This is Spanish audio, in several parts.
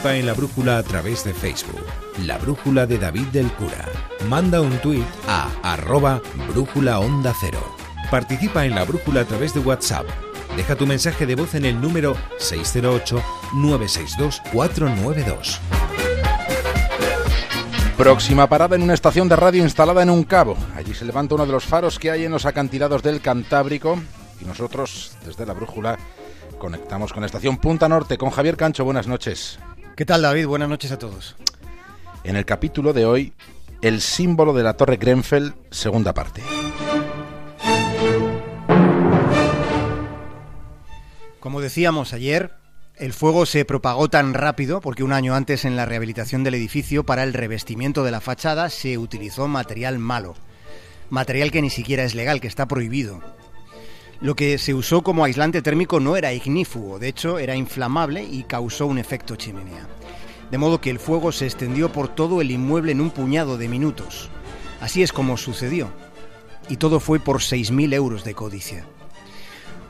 Participa en la brújula a través de Facebook. La brújula de David del Cura. Manda un tuit a arroba brújula onda cero. Participa en la brújula a través de WhatsApp. Deja tu mensaje de voz en el número 608-962-492. Próxima parada en una estación de radio instalada en un cabo. Allí se levanta uno de los faros que hay en los acantilados del Cantábrico y nosotros, desde la brújula, conectamos con la estación Punta Norte con Javier Cancho. Buenas noches. ¿Qué tal, David? Buenas noches a todos. En el capítulo de hoy, el símbolo de la Torre Grenfell, segunda parte. Como decíamos ayer, el fuego se propagó tan rápido porque un año antes en la rehabilitación del edificio para el revestimiento de la fachada se utilizó material malo. Material que ni siquiera es legal, que está prohibido. Lo que se usó como aislante térmico no era ignífugo, de hecho era inflamable y causó un efecto chimenea. De modo que el fuego se extendió por todo el inmueble en un puñado de minutos. Así es como sucedió. Y todo fue por 6.000 euros de codicia.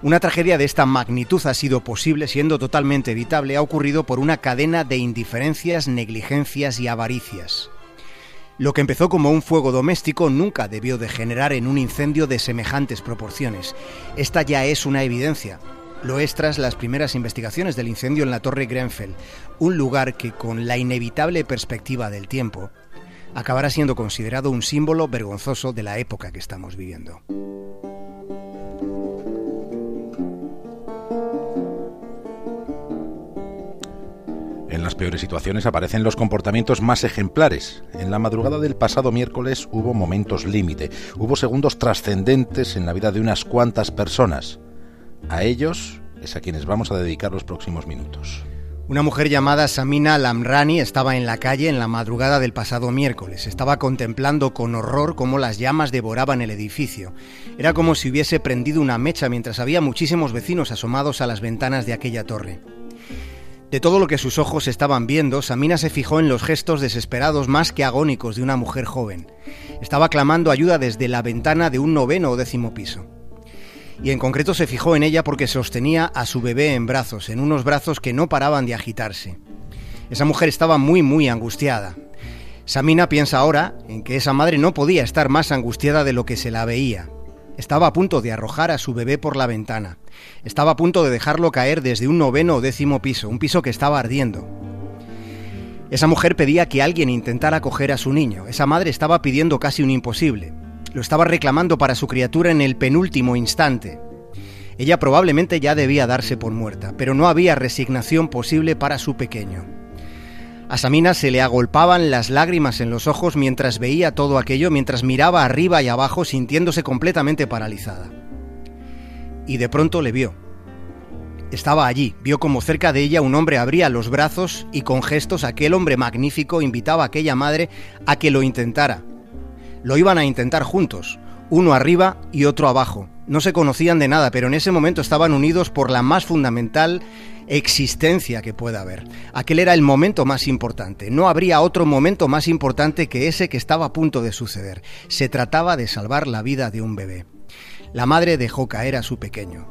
Una tragedia de esta magnitud ha sido posible, siendo totalmente evitable, ha ocurrido por una cadena de indiferencias, negligencias y avaricias. Lo que empezó como un fuego doméstico nunca debió degenerar en un incendio de semejantes proporciones. Esta ya es una evidencia. Lo es tras las primeras investigaciones del incendio en la Torre Grenfell, un lugar que con la inevitable perspectiva del tiempo acabará siendo considerado un símbolo vergonzoso de la época que estamos viviendo. En las peores situaciones aparecen los comportamientos más ejemplares. En la madrugada del pasado miércoles hubo momentos límite, hubo segundos trascendentes en la vida de unas cuantas personas. A ellos es a quienes vamos a dedicar los próximos minutos. Una mujer llamada Samina Lamrani estaba en la calle en la madrugada del pasado miércoles. Estaba contemplando con horror cómo las llamas devoraban el edificio. Era como si hubiese prendido una mecha mientras había muchísimos vecinos asomados a las ventanas de aquella torre. De todo lo que sus ojos estaban viendo, Samina se fijó en los gestos desesperados más que agónicos de una mujer joven. Estaba clamando ayuda desde la ventana de un noveno o décimo piso. Y en concreto se fijó en ella porque sostenía a su bebé en brazos, en unos brazos que no paraban de agitarse. Esa mujer estaba muy, muy angustiada. Samina piensa ahora en que esa madre no podía estar más angustiada de lo que se la veía. Estaba a punto de arrojar a su bebé por la ventana. Estaba a punto de dejarlo caer desde un noveno o décimo piso, un piso que estaba ardiendo. Esa mujer pedía que alguien intentara coger a su niño. Esa madre estaba pidiendo casi un imposible. Lo estaba reclamando para su criatura en el penúltimo instante. Ella probablemente ya debía darse por muerta, pero no había resignación posible para su pequeño. A Samina se le agolpaban las lágrimas en los ojos mientras veía todo aquello, mientras miraba arriba y abajo sintiéndose completamente paralizada. Y de pronto le vio. Estaba allí, vio como cerca de ella un hombre abría los brazos y con gestos aquel hombre magnífico invitaba a aquella madre a que lo intentara. Lo iban a intentar juntos, uno arriba y otro abajo. No se conocían de nada, pero en ese momento estaban unidos por la más fundamental existencia que pueda haber. Aquel era el momento más importante. No habría otro momento más importante que ese que estaba a punto de suceder. Se trataba de salvar la vida de un bebé. La madre dejó caer a su pequeño.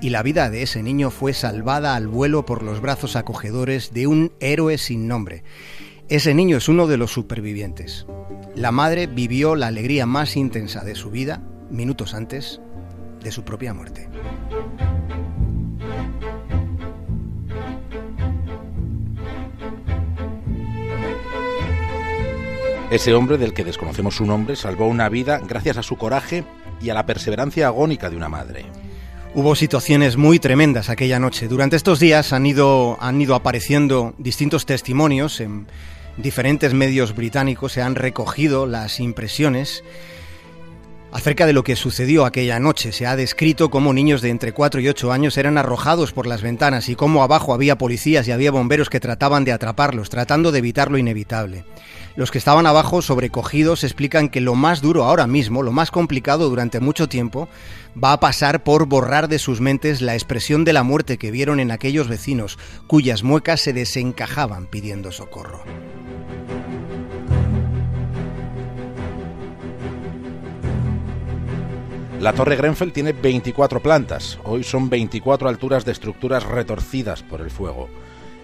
Y la vida de ese niño fue salvada al vuelo por los brazos acogedores de un héroe sin nombre. Ese niño es uno de los supervivientes. La madre vivió la alegría más intensa de su vida minutos antes de su propia muerte. Ese hombre del que desconocemos su nombre salvó una vida gracias a su coraje y a la perseverancia agónica de una madre. Hubo situaciones muy tremendas aquella noche. Durante estos días han ido, han ido apareciendo distintos testimonios en diferentes medios británicos, se han recogido las impresiones acerca de lo que sucedió aquella noche. Se ha descrito cómo niños de entre 4 y 8 años eran arrojados por las ventanas y cómo abajo había policías y había bomberos que trataban de atraparlos, tratando de evitar lo inevitable. Los que estaban abajo sobrecogidos explican que lo más duro ahora mismo, lo más complicado durante mucho tiempo, va a pasar por borrar de sus mentes la expresión de la muerte que vieron en aquellos vecinos, cuyas muecas se desencajaban pidiendo socorro. La Torre Grenfell tiene 24 plantas. Hoy son 24 alturas de estructuras retorcidas por el fuego.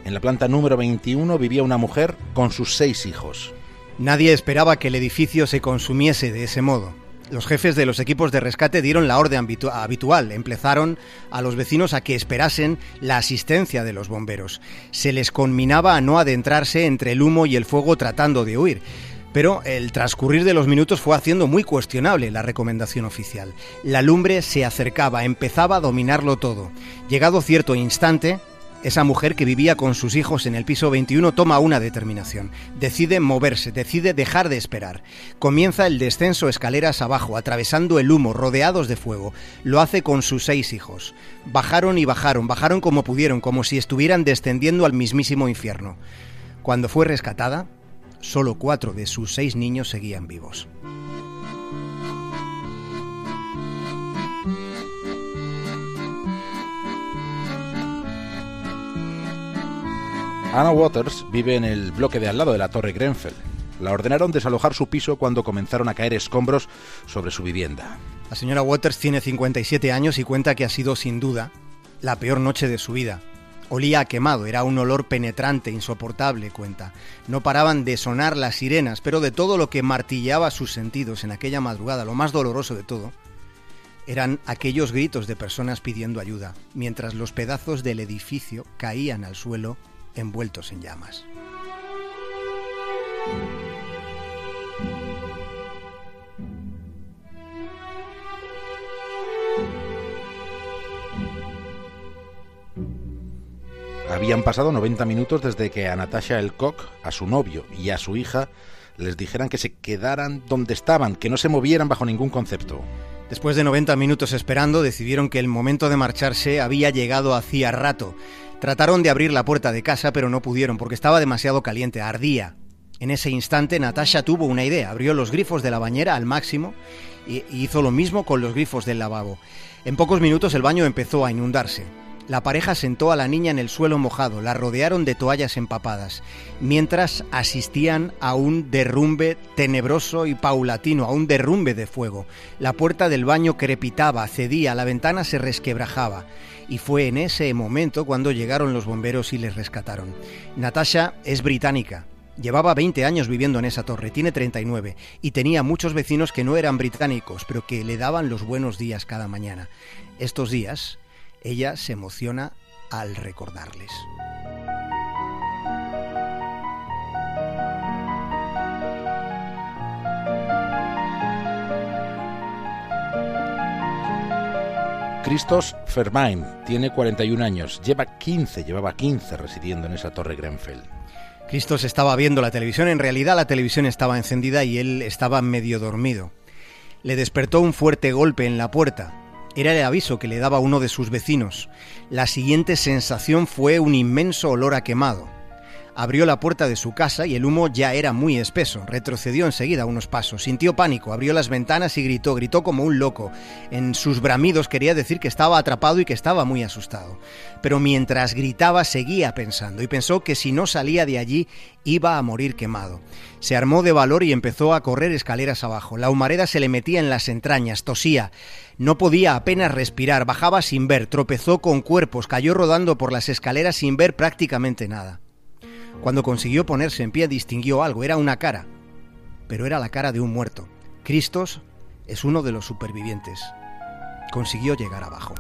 En la planta número 21 vivía una mujer con sus seis hijos. Nadie esperaba que el edificio se consumiese de ese modo. Los jefes de los equipos de rescate dieron la orden habitual, empezaron a los vecinos a que esperasen la asistencia de los bomberos. Se les conminaba a no adentrarse entre el humo y el fuego tratando de huir. Pero el transcurrir de los minutos fue haciendo muy cuestionable la recomendación oficial. La lumbre se acercaba, empezaba a dominarlo todo. Llegado cierto instante, esa mujer que vivía con sus hijos en el piso 21 toma una determinación. Decide moverse, decide dejar de esperar. Comienza el descenso escaleras abajo, atravesando el humo, rodeados de fuego. Lo hace con sus seis hijos. Bajaron y bajaron, bajaron como pudieron, como si estuvieran descendiendo al mismísimo infierno. Cuando fue rescatada, solo cuatro de sus seis niños seguían vivos. Anna Waters vive en el bloque de al lado de la Torre Grenfell. La ordenaron desalojar su piso cuando comenzaron a caer escombros sobre su vivienda. La señora Waters tiene 57 años y cuenta que ha sido sin duda la peor noche de su vida. Olía a quemado, era un olor penetrante, insoportable, cuenta. No paraban de sonar las sirenas, pero de todo lo que martillaba sus sentidos en aquella madrugada, lo más doloroso de todo, eran aquellos gritos de personas pidiendo ayuda, mientras los pedazos del edificio caían al suelo envueltos en llamas. Habían pasado 90 minutos desde que a Natasha Elcock, a su novio y a su hija les dijeran que se quedaran donde estaban, que no se movieran bajo ningún concepto. Después de 90 minutos esperando, decidieron que el momento de marcharse había llegado hacía rato Trataron de abrir la puerta de casa, pero no pudieron porque estaba demasiado caliente, ardía. En ese instante, Natasha tuvo una idea. Abrió los grifos de la bañera al máximo y hizo lo mismo con los grifos del lavabo. En pocos minutos el baño empezó a inundarse. La pareja sentó a la niña en el suelo mojado, la rodearon de toallas empapadas, mientras asistían a un derrumbe tenebroso y paulatino, a un derrumbe de fuego. La puerta del baño crepitaba, cedía, la ventana se resquebrajaba y fue en ese momento cuando llegaron los bomberos y les rescataron. Natasha es británica. Llevaba 20 años viviendo en esa torre, tiene 39, y tenía muchos vecinos que no eran británicos, pero que le daban los buenos días cada mañana. Estos días, ella se emociona al recordarles. Christos Fermain tiene 41 años, lleva 15, llevaba 15 residiendo en esa torre Grenfell. Christos estaba viendo la televisión, en realidad la televisión estaba encendida y él estaba medio dormido. Le despertó un fuerte golpe en la puerta. Era el aviso que le daba uno de sus vecinos. La siguiente sensación fue un inmenso olor a quemado. Abrió la puerta de su casa y el humo ya era muy espeso. Retrocedió enseguida unos pasos. Sintió pánico, abrió las ventanas y gritó, gritó como un loco. En sus bramidos quería decir que estaba atrapado y que estaba muy asustado. Pero mientras gritaba seguía pensando y pensó que si no salía de allí iba a morir quemado. Se armó de valor y empezó a correr escaleras abajo. La humareda se le metía en las entrañas, tosía. No podía apenas respirar, bajaba sin ver, tropezó con cuerpos, cayó rodando por las escaleras sin ver prácticamente nada. Cuando consiguió ponerse en pie distinguió algo, era una cara, pero era la cara de un muerto. Cristos es uno de los supervivientes. Consiguió llegar abajo.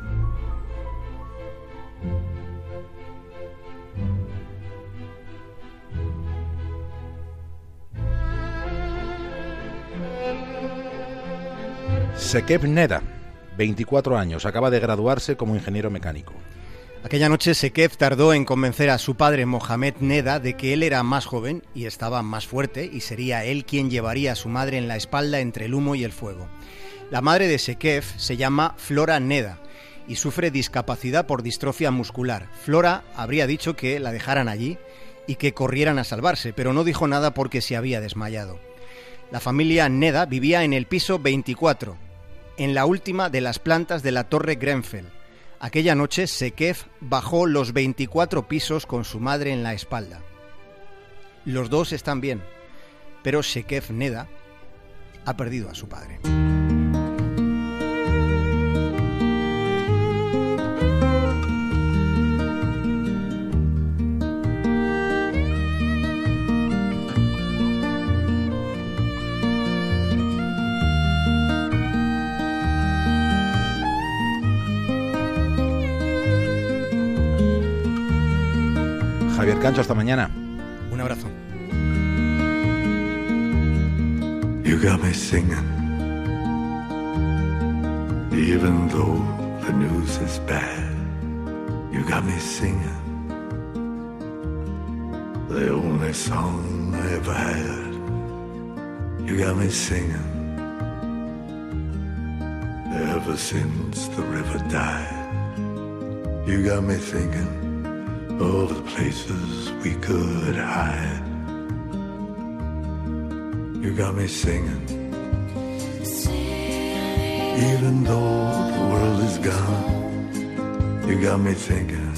Sekeb Neda, 24 años, acaba de graduarse como ingeniero mecánico. Aquella noche Sekev tardó en convencer a su padre Mohamed Neda de que él era más joven y estaba más fuerte y sería él quien llevaría a su madre en la espalda entre el humo y el fuego. La madre de Sekev se llama Flora Neda y sufre discapacidad por distrofia muscular. Flora habría dicho que la dejaran allí y que corrieran a salvarse, pero no dijo nada porque se había desmayado. La familia Neda vivía en el piso 24, en la última de las plantas de la torre Grenfell Aquella noche Sekef bajó los 24 pisos con su madre en la espalda. Los dos están bien, pero Sekef Neda ha perdido a su padre. Cancho, hasta mañana. Un abrazo. You got me singing, even though the news is bad. You got me singing, the only song I ever had. You got me singing, ever since the river died. You got me thinking of the places we could hide. You got me singing. Even though the world is gone, you got me thinking.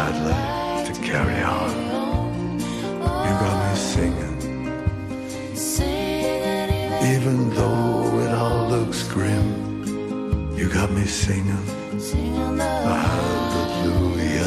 I'd like to carry on. You got me singing. Even though it all looks grim, you got me singing. A hallelujah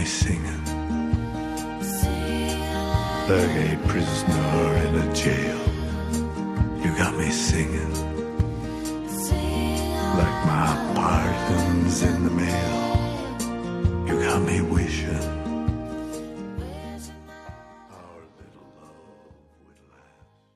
me singing like a prisoner in a jail. You got me singing like my pardon's in the mail. You got me wishing